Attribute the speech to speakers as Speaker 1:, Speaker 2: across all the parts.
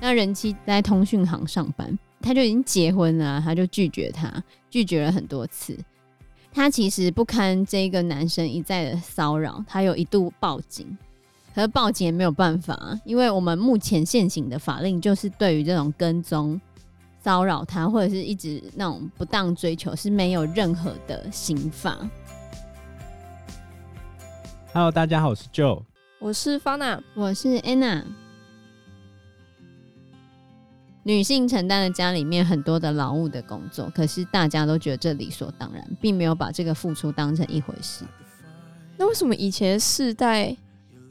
Speaker 1: 那人妻在通讯行上班，他就已经结婚了，他就拒绝他，拒绝了很多次。他其实不堪这个男生一再的骚扰，他有一度报警，可是报警也没有办法，因为我们目前现行的法令就是对于这种跟踪、骚扰他或者是一直那种不当追求是没有任何的刑罚。
Speaker 2: Hello，大家好，我是 Joe，
Speaker 3: 我是 Fana，
Speaker 1: 我是 Anna。女性承担了家里面很多的劳务的工作，可是大家都觉得这理所当然，并没有把这个付出当成一回事。
Speaker 3: 那为什么以前世代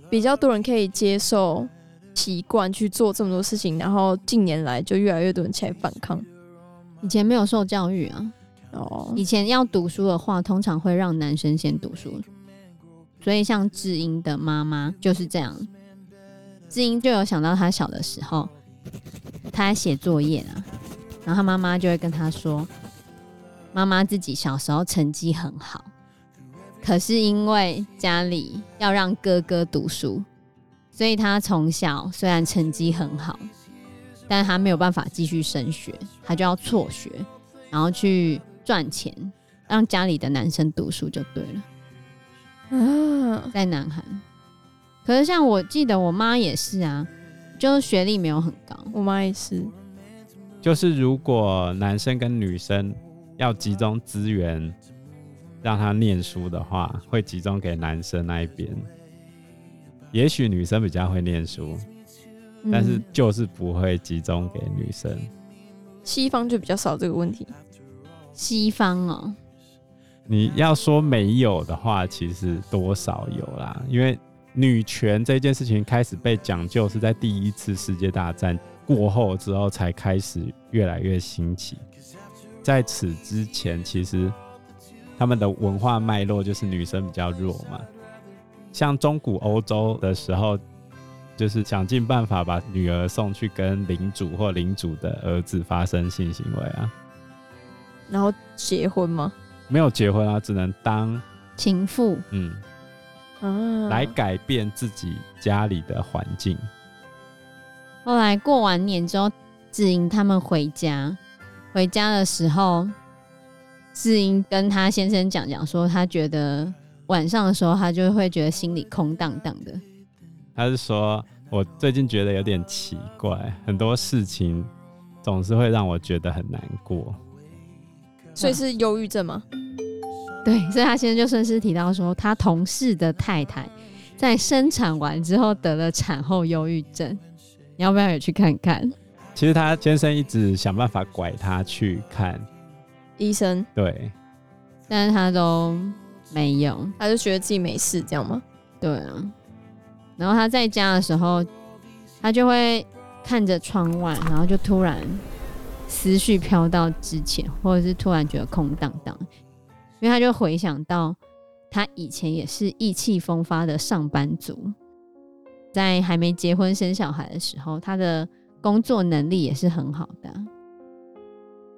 Speaker 3: 比较多人可以接受习惯去做这么多事情，然后近年来就越来越多人起来反抗？
Speaker 1: 以前没有受教育啊，哦，以前要读书的话，通常会让男生先读书。所以，像智英的妈妈就是这样。智英就有想到他小的时候，他在写作业啊，然后他妈妈就会跟他说：“妈妈自己小时候成绩很好，可是因为家里要让哥哥读书，所以他从小虽然成绩很好，但他没有办法继续升学，他就要辍学，然后去赚钱，让家里的男生读书就对了。”啊，在南韩，可是像我记得我妈也是啊，就是学历没有很高，
Speaker 3: 我妈也是。
Speaker 2: 就是如果男生跟女生要集中资源让他念书的话，会集中给男生那一边。也许女生比较会念书，但是就是不会集中给女生。嗯，
Speaker 3: 西方就比较少这个问题。
Speaker 1: 西方哦。
Speaker 2: 你要说没有的话，其实多少有啦。因为女权这件事情开始被讲究，是在第一次世界大战过后之后才开始越来越兴起。在此之前，其实他们的文化脉络就是女生比较弱嘛。像中古欧洲的时候，就是想尽办法把女儿送去跟领主或领主的儿子发生性行为啊，
Speaker 3: 然后结婚吗？
Speaker 2: 没有结婚啊，只能当
Speaker 1: 情妇。
Speaker 2: 嗯，
Speaker 3: 啊，
Speaker 2: 来改变自己家里的环境。
Speaker 1: 后来过完年之后，志英他们回家，回家的时候，志英跟他先生讲讲说，他觉得晚上的时候，他就会觉得心里空荡荡的。
Speaker 2: 他是说，我最近觉得有点奇怪，很多事情总是会让我觉得很难过。
Speaker 3: 所以是忧郁症吗？
Speaker 1: 对，所以他先生就顺势提到说，他同事的太太在生产完之后得了产后忧郁症，你要不要也去看看？
Speaker 2: 其实他先生一直想办法拐他去看
Speaker 3: 医生，
Speaker 2: 对，
Speaker 1: 但是他都没有，
Speaker 3: 他就觉得自己没事，这样吗？
Speaker 1: 对啊。然后他在家的时候，他就会看着窗外，然后就突然思绪飘到之前，或者是突然觉得空荡荡。因为他就回想到，他以前也是意气风发的上班族，在还没结婚生小孩的时候，他的工作能力也是很好的。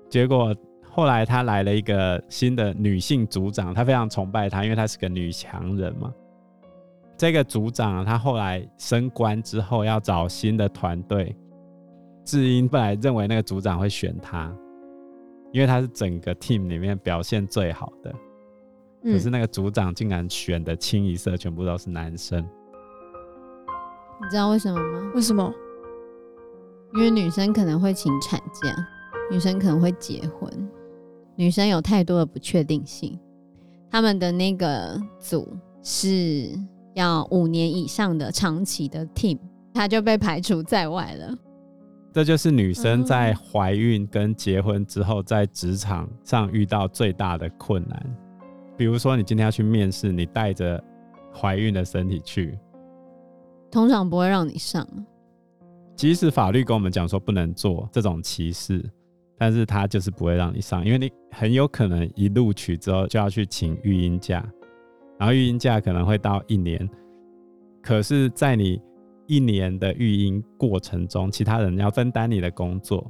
Speaker 2: 结果后来他来了一个新的女性组长，他非常崇拜她，因为她是个女强人嘛。这个组长他后来升官之后要找新的团队，智英本来认为那个组长会选他。因为他是整个 team 里面表现最好的，嗯、可是那个组长竟然选的清一色全部都是男生。
Speaker 1: 你知道为什么吗？
Speaker 3: 为什么？
Speaker 1: 因为女生可能会请产假，女生可能会结婚，女生有太多的不确定性。他们的那个组是要五年以上的长期的 team，他就被排除在外了。
Speaker 2: 这就是女生在怀孕跟结婚之后，在职场上遇到最大的困难。比如说，你今天要去面试，你带着怀孕的身体去，
Speaker 1: 通常不会让你上。
Speaker 2: 即使法律跟我们讲说不能做这种歧视，但是他就是不会让你上，因为你很有可能一录取之后就要去请育婴假，然后育婴假可能会到一年，可是，在你一年的育婴过程中，其他人要分担你的工作。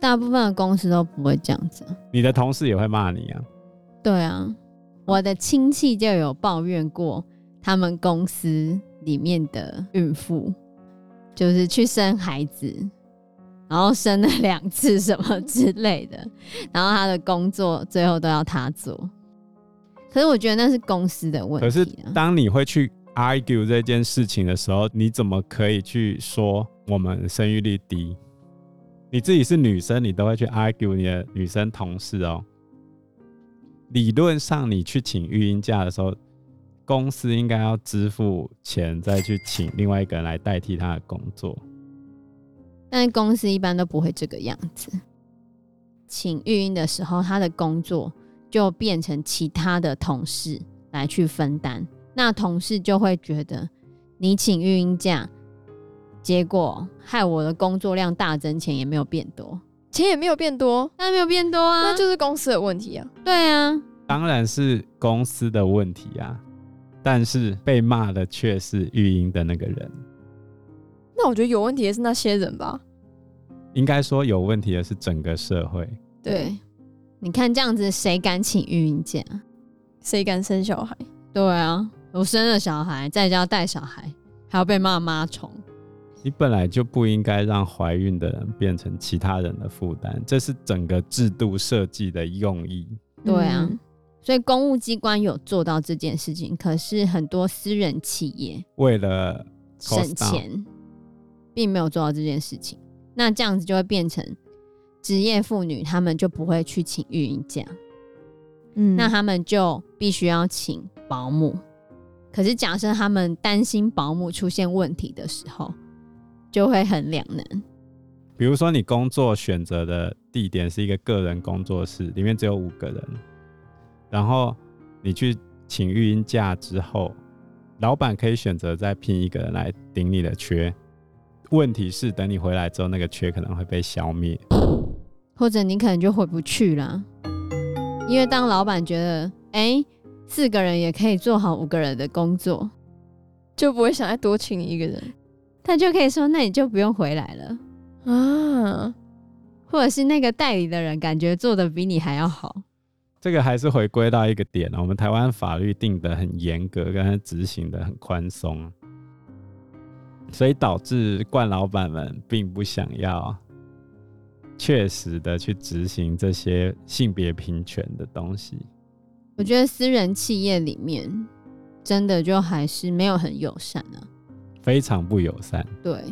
Speaker 1: 大部分的公司都不会这样子。
Speaker 2: 你的同事也会骂你啊？
Speaker 1: 对啊，我的亲戚就有抱怨过，他们公司里面的孕妇，就是去生孩子，然后生了两次什么之类的，然后他的工作最后都要他做。可是我觉得那是公司的问题啊。
Speaker 2: 可是当你会去 argue 这件事情的时候，你怎么可以去说我们生育率低？你自己是女生，你都会去 argue 你的女生同事哦。理论上，你去请育婴假的时候，公司应该要支付钱，再去请另外一个人来代替他的工作。
Speaker 1: 但公司一般都不会这个样子。请育婴的时候，他的工作就变成其他的同事来去分担，那同事就会觉得你请育婴假。结果害我的工作量大增，钱也没有变多，
Speaker 3: 钱也没有变多，
Speaker 1: 那没有变多啊，
Speaker 3: 那就是公司的问题啊。
Speaker 1: 对啊，
Speaker 2: 当然是公司的问题啊，但是被骂的却是育婴的那个人。
Speaker 3: 那我觉得有问题的是那些人吧？
Speaker 2: 应该说有问题的是整个社会。
Speaker 1: 对，你看这样子，谁敢请育婴假？
Speaker 3: 谁敢生小孩？
Speaker 1: 对啊，我生了小孩，在家带小孩，还要被骂妈虫。
Speaker 2: 你本来就不应该让怀孕的人变成其他人的负担，这是整个制度设计的用意。
Speaker 1: 对啊，所以公务机关有做到这件事情，可是很多私人企业
Speaker 2: 为了
Speaker 1: 省钱，并没有做到这件事情。那这样子就会变成职业妇女，他们就不会去请育婴假，嗯，那他们就必须要请保姆。可是假设他们担心保姆出现问题的时候，就会很两难。
Speaker 2: 比如说，你工作选择的地点是一个个人工作室，里面只有五个人，然后你去请育婴假之后，老板可以选择再聘一个人来顶你的缺。问题是，等你回来之后，那个缺可能会被消灭，
Speaker 1: 或者你可能就回不去了。因为当老板觉得，哎、欸，四个人也可以做好五个人的工作，
Speaker 3: 就不会想再多请一个人。
Speaker 1: 他就可以说：“那你就不用回来了啊，或者是那个代理的人感觉做的比你还要好。”
Speaker 2: 这个还是回归到一个点，我们台湾法律定的很严格，跟执行的很宽松，所以导致惯老板们并不想要确实的去执行这些性别平权的东西。
Speaker 1: 我觉得私人企业里面真的就还是没有很友善啊。
Speaker 2: 非常不友善，
Speaker 1: 对，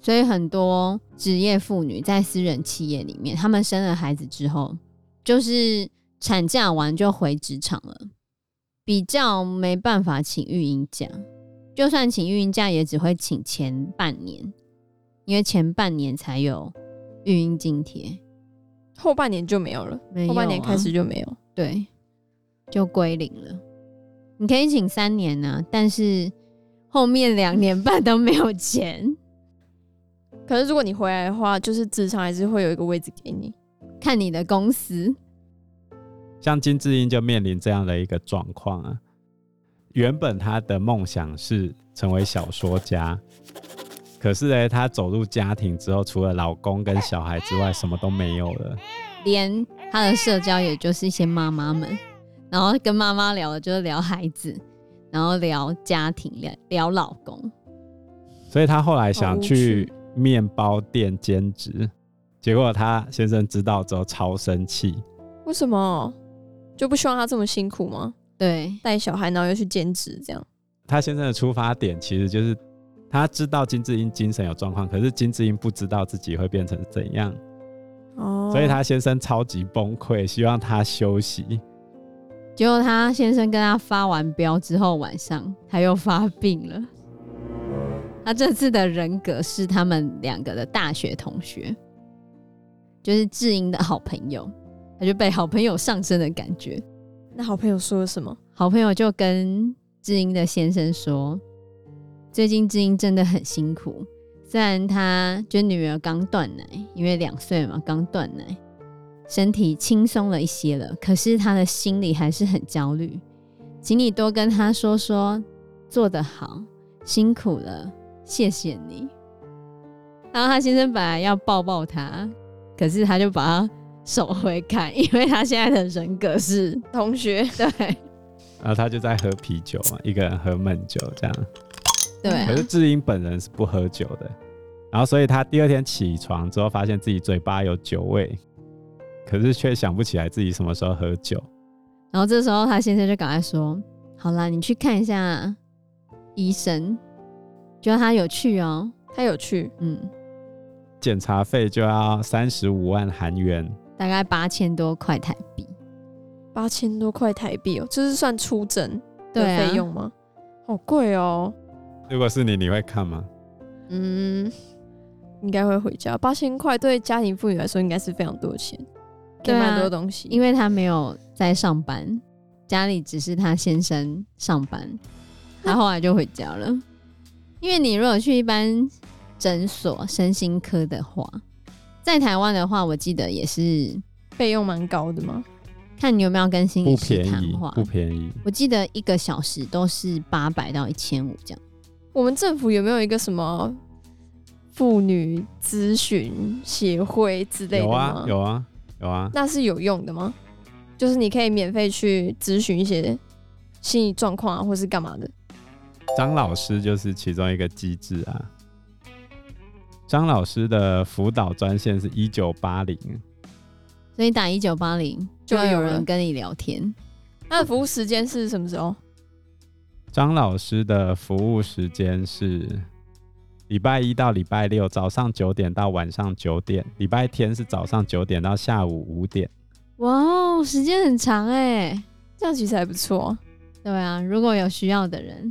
Speaker 1: 所以很多职业妇女在私人企业里面，她们生了孩子之后，就是产假完就回职场了，比较没办法请育婴假，就算请育婴假，也只会请前半年，因为前半年才有育婴津贴，
Speaker 3: 后半年就没有了，没有啊，后半年开始就没有，
Speaker 1: 对，就归零了。你可以请三年呢，啊，但是。后面两年半都没有钱，
Speaker 3: 可是如果你回来的话，就是职场还是会有一个位置给你，
Speaker 1: 看你的公司。
Speaker 2: 像金智英就面临这样的一个状况啊，原本她的梦想是成为小说家，可是呢，她走入家庭之后，除了老公跟小孩之外，什么都没有了，
Speaker 1: 连她的社交也就是一些妈妈们，然后跟妈妈聊的就是聊孩子。然后聊家庭，聊聊老公，
Speaker 2: 所以他后来想去面包店兼职，结果他先生知道之后超生气。
Speaker 3: 为什么？就不希望他这么辛苦吗？
Speaker 1: 对，
Speaker 3: 带小孩然后又去兼职这样。
Speaker 2: 他先生的出发点其实就是他知道金智英精神有状况，可是金智英不知道自己会变成怎样。哦，所以他先生超级崩溃，希望他休息。
Speaker 1: 结果他先生跟他发完飙之后，晚上他又发病了。他这次的人格是他们两个的大学同学，就是智英的好朋友，他就被好朋友上身的感觉。
Speaker 3: 那好朋友说了什么？
Speaker 1: 好朋友就跟智英的先生说：“最近智英真的很辛苦，虽然他就女儿刚断奶，因为两岁嘛，刚断奶。”身体轻松了一些了，可是他的心里还是很焦虑，请你多跟他说说，做得好，辛苦了，谢谢你。然后他先生本来要抱抱他，可是他就把他手挥开，因为他现在的人格是
Speaker 3: 同学，
Speaker 1: 对，
Speaker 2: 然后他就在喝啤酒嘛，一个人喝闷酒这样。
Speaker 1: 对、啊。
Speaker 2: 可是智英本人是不喝酒的，然后所以他第二天起床之后，发现自己嘴巴有酒味，可是却想不起来自己什么时候喝酒。
Speaker 1: 然后这时候他先生就赶快说：“好啦，你去看一下医生，觉得他有去哦，
Speaker 3: 他有去，
Speaker 1: 嗯，
Speaker 2: 检查费就要三十五万韩元，
Speaker 1: 大概八千多块台币。”
Speaker 3: 八千多块台币哦，这是算出诊的费用吗？啊、好贵哦！
Speaker 2: 如果是你，你会看吗？
Speaker 3: 嗯，应该会回家。八千块对家庭妇女来说应该是非常多钱，给蛮多东西。
Speaker 1: 因为他没有在上班，家里只是他先生上班，他后来就回家了。因为你如果去一般诊所身心科的话，在台湾的话，我记得也是
Speaker 3: 费用蛮高的嘛。
Speaker 1: 看你有没有跟心理师谈话，
Speaker 2: 不便宜。
Speaker 1: 我记得一个小时都是八百到一千五这样。
Speaker 3: 我们政府有没有一个什么妇女咨询协会之类的吗？
Speaker 2: 有啊，有啊，有啊。
Speaker 3: 那是有用的吗？就是你可以免费去咨询一些心理状况啊，或是干嘛的？
Speaker 2: 张老师就是其中一个机制啊。张老师的辅导专线是一九八零。
Speaker 1: 所以打一九八零就会有人跟你聊天。
Speaker 3: 他的服务时间是什么时候？
Speaker 2: 张老师的服务时间是礼拜一到礼拜六早上九点到晚上九点，礼拜天是早上九点到下午五点。
Speaker 1: 哇哦，时间很长哎，
Speaker 3: 这样其实还不错。
Speaker 1: 对啊，如果有需要的人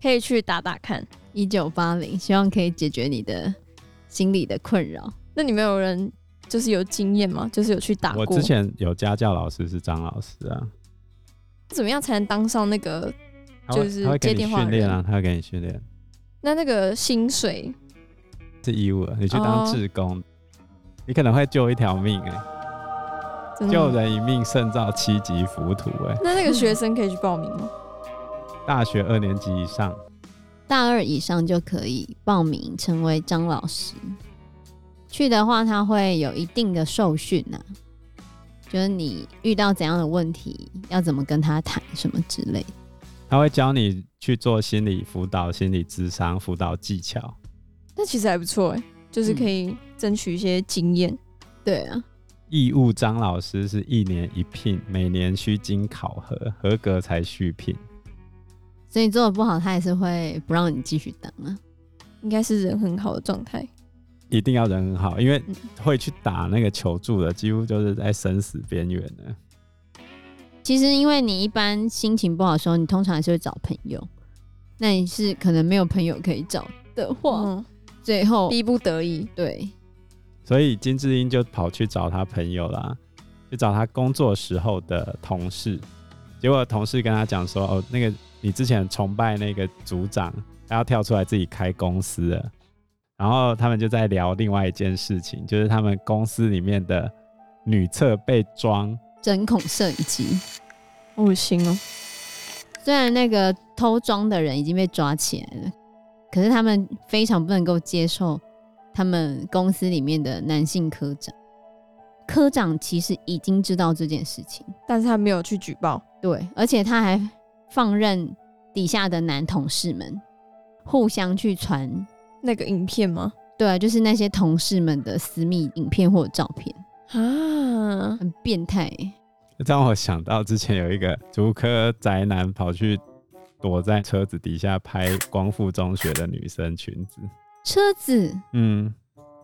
Speaker 3: 可以去打打看
Speaker 1: 一九八零，希望可以解决你的心理的困扰。
Speaker 3: 那你们有人？就是有经验吗？就是有去打过。
Speaker 2: 我之前有家教老师是张老师啊。
Speaker 3: 怎么样才能当上那个？就是接电话的人
Speaker 2: 训练啊，他会给你训练。
Speaker 3: 那那个薪水
Speaker 2: 是义务的，你去当志工，哦、你可能会救一条命哎、欸，救人一命胜造七级浮屠哎、欸。
Speaker 3: 那那个学生可以去报名吗？
Speaker 2: 大学二年级以上，
Speaker 1: 大二以上就可以报名成为张老师。去的话，他会有一定的受训呐，就是你遇到怎样的问题，要怎么跟他谈什么之类的。
Speaker 2: 他会教你去做心理辅导、心理智商辅导技巧。
Speaker 3: 那其实还不错哎，就是可以争取一些经验。嗯。
Speaker 1: 对啊，
Speaker 2: 义务张老师是一年一聘，每年需经考核，合格才续聘。
Speaker 1: 所以你做的不好，他也是会不让你继续当啊。
Speaker 3: 应该是人很好的状态。
Speaker 2: 一定要人很好，因为会去打那个求助的，几乎就是在生死边缘的。
Speaker 1: 其实，因为你一般心情不好的时候，你通常还是会找朋友。那你是可能没有朋友可以找的话，嗯、最后
Speaker 3: 逼不得已，
Speaker 1: 对。
Speaker 2: 所以金智英就跑去找他朋友啦，去找他工作时候的同事。结果同事跟他讲说：“哦，那个你之前崇拜那个组长，他要跳出来自己开公司了。”然后他们就在聊另外一件事情，就是他们公司里面的女厕被装
Speaker 1: 针孔摄影机，
Speaker 3: 好恶心哦。
Speaker 1: 虽然那个偷装的人已经被抓起来了，可是他们非常不能够接受他们公司里面的男性科长。科长其实已经知道这件事情，
Speaker 3: 但是他没有去举报。
Speaker 1: 对，而且他还放任底下的男同事们互相去传。
Speaker 3: 那个影片吗？
Speaker 1: 对啊，就是那些同事们的私密影片或者照片
Speaker 3: 啊，
Speaker 1: 很变态。
Speaker 2: 让我想到之前有一个竹科宅男跑去躲在车子底下拍光复中学的女生裙子。
Speaker 1: 车子？
Speaker 2: 嗯，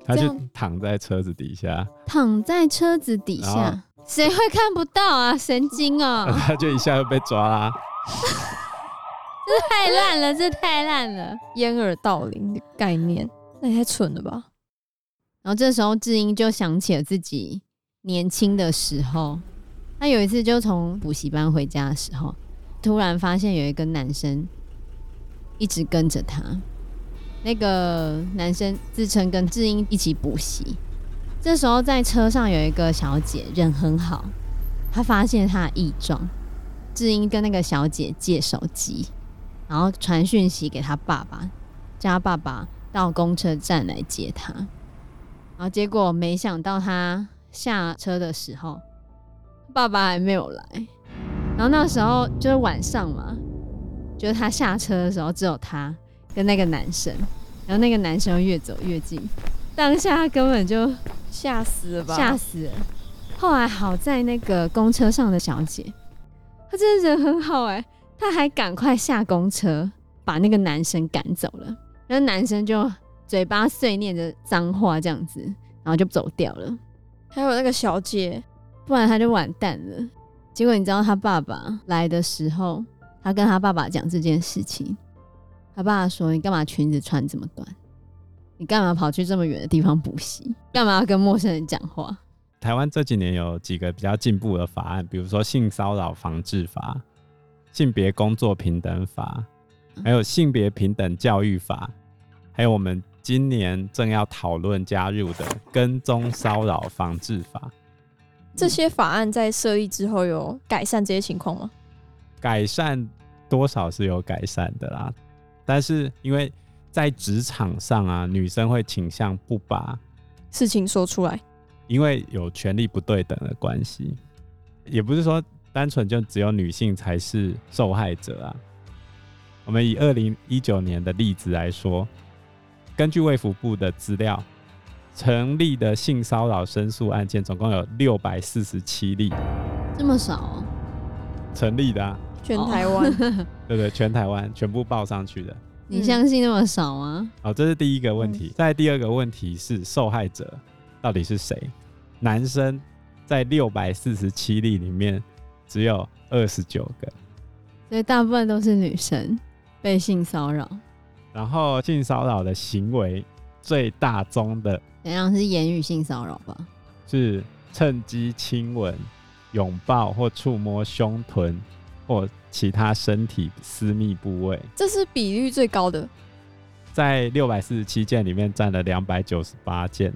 Speaker 2: 他就躺在车子底下，
Speaker 1: 躺在车子底下，谁会看不到啊？神经哦！
Speaker 2: 他就一下就被抓啦。
Speaker 1: 这太烂了，这太烂了，
Speaker 3: 掩耳盗铃的概念，那也太蠢了吧！
Speaker 1: 然后这时候智英就想起了自己年轻的时候，他有一次就从补习班回家的时候，突然发现有一个男生一直跟着他。那个男生自称跟智英一起补习。这时候在车上有一个小姐，人很好，他发现他的异状，智英跟那个小姐借手机。然后传讯息给他爸爸，叫他爸爸到公车站来接他。然后结果没想到他下车的时候，爸爸还没有来。然后那时候就是晚上嘛，就是他下车的时候只有他跟那个男生，然后那个男生越走越近，当下他根本就
Speaker 3: 吓死了吧？
Speaker 1: 吓死了。后来好在那个公车上的小姐，她真的人很好哎、欸，她还赶快下公车把那个男生赶走了，然后男生就嘴巴碎念着脏话这样子，然后就走掉了。
Speaker 3: 还有那个小姐，
Speaker 1: 不然他就完蛋了。结果你知道他爸爸来的时候，他跟他爸爸讲这件事情。他爸爸说：“你干嘛裙子穿这么短？你干嘛跑去这么远的地方补习？干嘛要跟陌生人讲话？”
Speaker 2: 台湾这几年有几个比较进步的法案，比如说性骚扰防治法、性别工作平等法，还有性别平等教育法，还有我们今年正要讨论加入的跟踪骚扰防治法。
Speaker 3: 这些法案在设立之后有改善这些情况吗？
Speaker 2: 改善多少是有改善的啦，但是因为在职场上啊，女生会倾向不把
Speaker 3: 事情说出来，
Speaker 2: 因为有权力不对等的关系，也不是说单纯就只有女性才是受害者啊。我们以二零一九年的例子来说，根据卫福部的资料。成立的性骚扰申诉案件总共有六百四十七例，
Speaker 1: 这么少哦？
Speaker 2: 成立的啊，
Speaker 3: 全台湾，
Speaker 2: 对，对对，全台湾全部报上去的。
Speaker 1: 你相信那么少吗？
Speaker 2: 好，这是第一个问题。再第二个问题是受害者到底是谁？男生在六百四十七例里面只有二十九个，
Speaker 1: 所以大部分都是女生被性骚扰。
Speaker 2: 然后性骚扰的行为最大宗的。
Speaker 1: 怎样是言语性骚扰吧？
Speaker 2: 是趁机亲吻、拥抱或触摸胸臀或其他身体私密部位，
Speaker 3: 这是比率最高的，
Speaker 2: 在六百四十七件里面占了两百九十八件。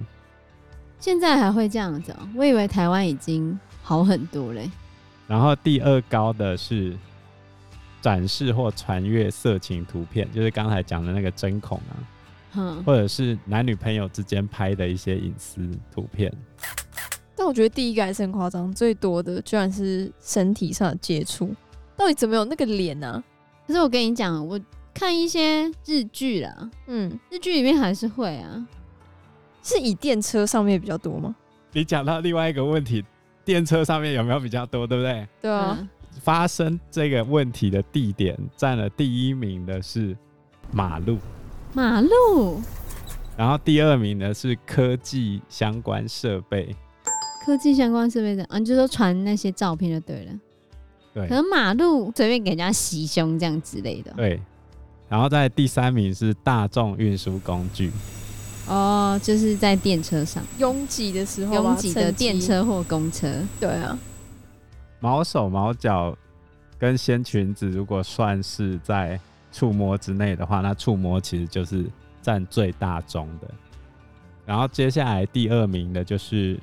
Speaker 1: 现在还会这样子喔？我以为台湾已经好很多嘞。
Speaker 2: 然后第二高的是展示或传阅色情图片，就是刚才讲的那个针孔啊。或者是男女朋友之间拍的一些隐私图片，
Speaker 3: 但我觉得第一个还是很夸张，最多的居然是身体上的接触，到底怎么有那个脸呢、啊？
Speaker 1: 可是我跟你讲，我看一些日剧啦，嗯，日剧里面还是会啊，
Speaker 3: 是以电车上面比较多吗？
Speaker 2: 你讲到另外一个问题，电车上面有没有比较多，对不对？
Speaker 3: 对啊，
Speaker 2: 发生这个问题的地点占了第一名的是马路。
Speaker 1: 马路，
Speaker 2: 然后第二名呢是科技相关设备，
Speaker 1: 科技相关设备的，啊，你就说传那些照片就对了。
Speaker 2: 对，
Speaker 1: 可能马路随便给人家袭胸这样之类的。
Speaker 2: 对，然后在第三名是大众运输工具。
Speaker 1: 哦，就是在电车上
Speaker 3: 拥挤的时候，
Speaker 1: 拥挤的电车或公车。
Speaker 3: 对啊，
Speaker 2: 毛手毛脚跟掀裙子，如果算是在。触摸之内的话，那触摸其实就是占最大宗的。然后接下来第二名的就是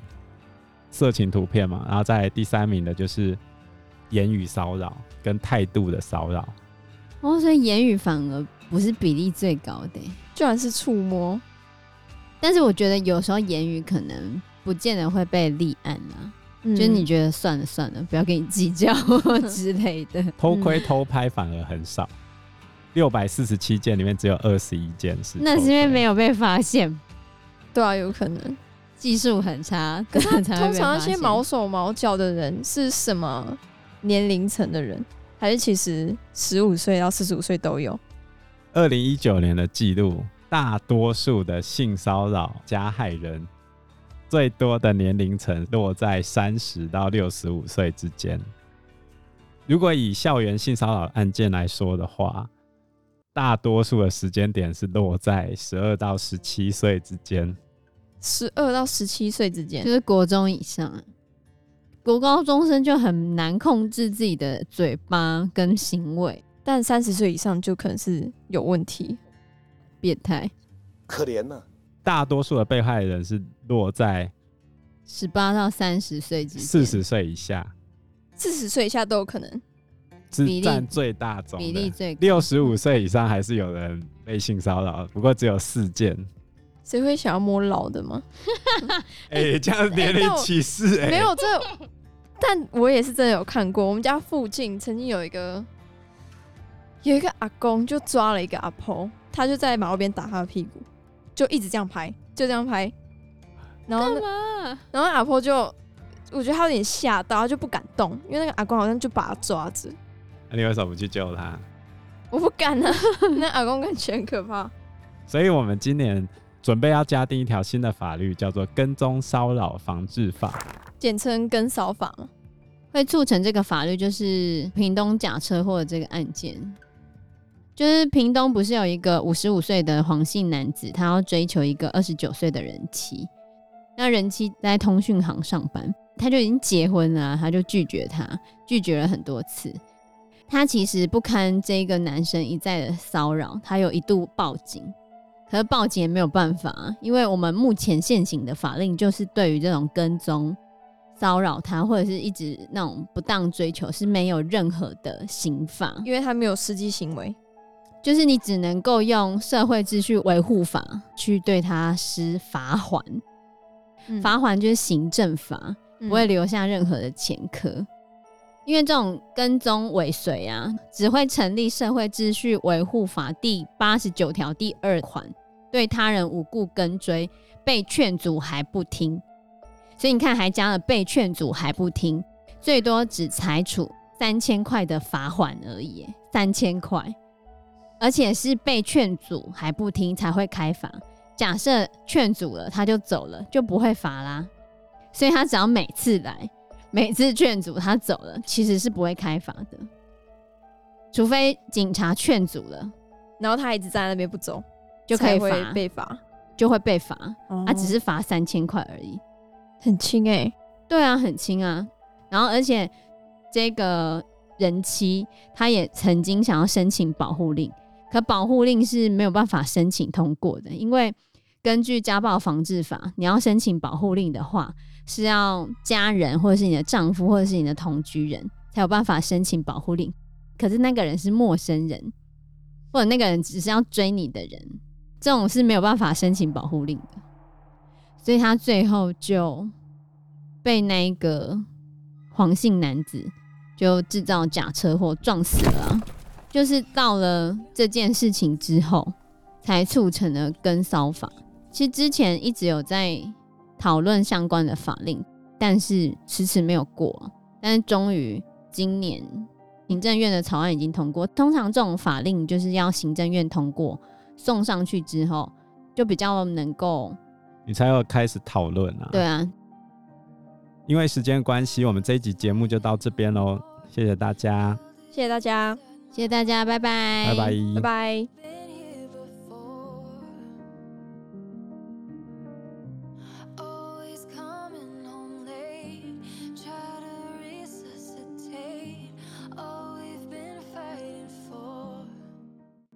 Speaker 2: 色情图片嘛，然后再来第三名的就是言语骚扰跟态度的骚扰。
Speaker 1: 哦，所以言语反而不是比例最高的，
Speaker 3: 居然是触摸。
Speaker 1: 但是我觉得有时候言语可能不见得会被立案啊，嗯、就是你觉得算了算了，不要跟你计较 之类的。
Speaker 2: 偷窥偷拍反而很少。六百四十七件里面只有二十一件是，
Speaker 1: 那是因为没有被发现，
Speaker 3: 对啊，有可能
Speaker 1: 技术很差。
Speaker 3: 可是通常那些毛手毛脚的人是什么年龄层的人？还是其实十五岁到四十五岁都有？
Speaker 2: 二零一九年的记录，大多数的性骚扰加害人最多的年龄层落在三十到六十五岁之间。如果以校园性骚扰案件来说的话，大多数的时间点是落在十二到十七岁之间，
Speaker 3: 十二到十七岁之间。
Speaker 1: 就是国中以上，国高中生就很难控制自己的嘴巴跟行为，
Speaker 3: 但三十岁以上就可能是有问题，
Speaker 1: 变态，
Speaker 4: 可怜呢。
Speaker 2: 大多数的被害人是落在
Speaker 1: 十八到三十岁之间，
Speaker 2: 四十岁以下，
Speaker 3: 四十岁以下都有可能。
Speaker 2: 是占最大宗，
Speaker 1: 比例最高。
Speaker 2: 六十五岁以上还是有人被性骚扰，不过只有四件。
Speaker 3: 谁会想要摸老的吗？
Speaker 2: 哎、欸，这样年龄歧视哎、欸，
Speaker 3: 没有这，但但我也是真的有看过，我们家附近曾经有一个有一个阿公就抓了一个阿婆，他就在马路边打他的屁股，就一直这样拍，就这样拍，然后然后阿婆就我觉得他有点吓到，他就不敢动，因为那个阿公好像就把他抓着。
Speaker 2: 那你为什么不去救他？
Speaker 3: 我不敢啊，那阿公感觉很可怕。
Speaker 2: 所以我们今年准备要加订一条新的法律，叫做《跟踪骚扰防治法》，
Speaker 3: 简称“跟骚法”。
Speaker 1: 会促成这个法律，就是屏东假车祸的这个案件。就是屏东不是有一个五十五岁的黄姓男子，他要追求一个二十九岁的人妻。那人妻在通讯行上班，他就已经结婚了，他就拒绝他，拒绝了很多次。他其实不堪这个男生一再的骚扰，他有一度报警，可是报警也没有办法，因为我们目前现行的法令就是对于这种跟踪、骚扰他或者是一直那种不当追求是没有任何的刑法，
Speaker 3: 因为他没有实际行为，
Speaker 1: 就是你只能够用社会秩序维护法去对他施罚锾，罚锾就是行政法，不会留下任何的前科。因为这种跟踪尾随啊，只会成立社会秩序维护法第八十九条第二款，对他人无故跟追，被劝阻还不听，所以你看还加了被劝阻还不听，最多只裁处三千块的罚款而已，三千块，而且是被劝阻还不听才会开罚。假设劝阻了他就走了，就不会罚啦，所以他只要每次来。每次劝阻他走了，其实是不会开罚的，除非警察劝阻了，
Speaker 3: 然后他一直在那边不走，就可以罚被罚，
Speaker 1: 就会被罚。他、啊、只是罚三千块而已，
Speaker 3: 很轻诶、欸。
Speaker 1: 对啊，很轻啊。然后而且这个人妻他也曾经想要申请保护令，可保护令是没有办法申请通过的，因为根据家暴防治法，你要申请保护令的话。是要家人，或者是你的丈夫，或者是你的同居人才有办法申请保护令。可是那个人是陌生人，或者那个人只是要追你的人，这种是没有办法申请保护令的。所以他最后就被那个黄姓男子就制造假车祸撞死了。就是到了这件事情之后，才促成了跟骚法。其实之前一直有在。讨论相关的法令，但是迟迟没有过。但是终于今年行政院的草案已经通过。通常这种法令就是要行政院通过，送上去之后就比较能够，
Speaker 2: 你才要开始讨论啊。
Speaker 1: 对啊，
Speaker 2: 因为时间关系，我们这一集节目就到这边喽。谢谢大家，
Speaker 3: 谢谢大家，
Speaker 1: 谢谢大家，拜拜，
Speaker 2: 拜拜，
Speaker 3: 拜拜。